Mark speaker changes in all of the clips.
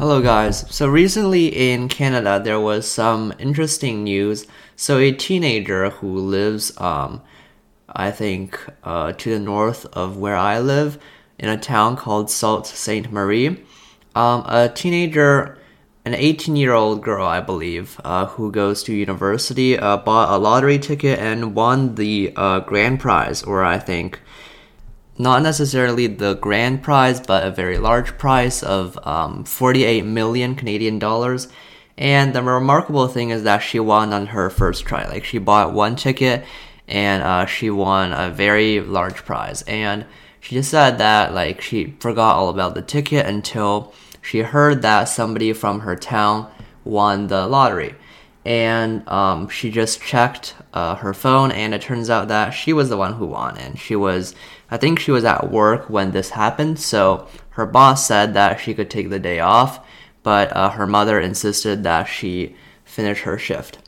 Speaker 1: Hello, guys. So, recently in Canada, there was some interesting news. So, a teenager who lives, um, I think, uh, to the north of where I live, in a town called Sault Ste. Marie, um, a teenager, an 18 year old girl, I believe, uh, who goes to university, uh, bought a lottery ticket and won the uh, grand prize, or I think not necessarily the grand prize, but a very large prize of um, 48 million Canadian dollars. And the remarkable thing is that she won on her first try. Like she bought one ticket and uh, she won a very large prize. And she just said that like she forgot all about the ticket until she heard that somebody from her town won the lottery. And um, she just checked uh, her phone, and it turns out that she was the one who won. And she was I think she was at work when this happened, so her boss said that she could take the day off, but uh, her mother insisted that she finish her shift.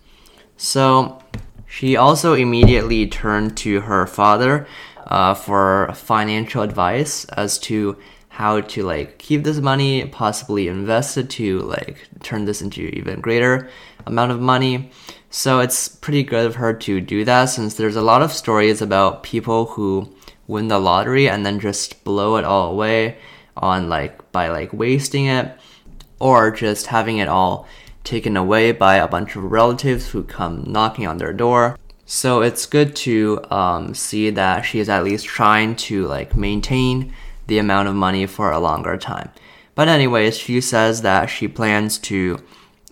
Speaker 1: So she also immediately turned to her father uh, for financial advice as to how to like keep this money, possibly invest it to like turn this into even greater amount of money. So it's pretty good of her to do that since there's a lot of stories about people who win the lottery and then just blow it all away on like by like wasting it or just having it all taken away by a bunch of relatives who come knocking on their door. So it's good to um, see that she is at least trying to like maintain the amount of money for a longer time. But anyways, she says that she plans to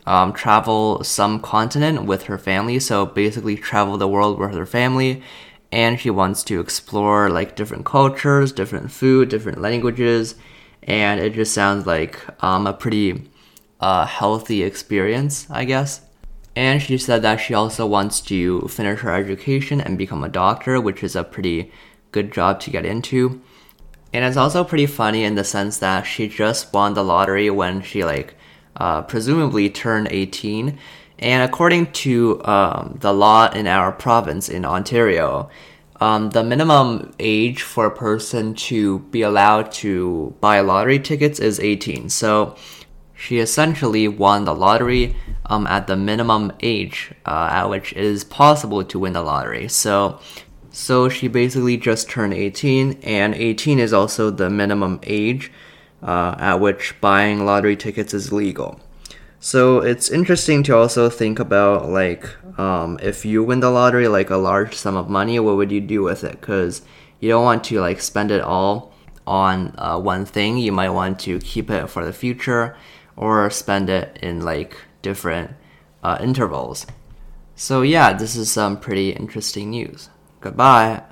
Speaker 1: um, travel some continent with her family. So basically, travel the world with her family and she wants to explore like different cultures, different food, different languages, and it just sounds like um, a pretty uh, healthy experience, I guess. And she said that she also wants to finish her education and become a doctor, which is a pretty good job to get into. And it's also pretty funny in the sense that she just won the lottery when she like uh, presumably turned 18 and according to um, the law in our province in Ontario, um, the minimum age for a person to be allowed to buy lottery tickets is 18. So she essentially won the lottery um, at the minimum age uh, at which it is possible to win the lottery. So, so she basically just turned 18, and 18 is also the minimum age uh, at which buying lottery tickets is legal. So it's interesting to also think about like um, if you win the lottery, like a large sum of money, what would you do with it? Because you don't want to like spend it all on uh, one thing. You might want to keep it for the future or spend it in like different uh, intervals. So yeah, this is some pretty interesting news. Goodbye.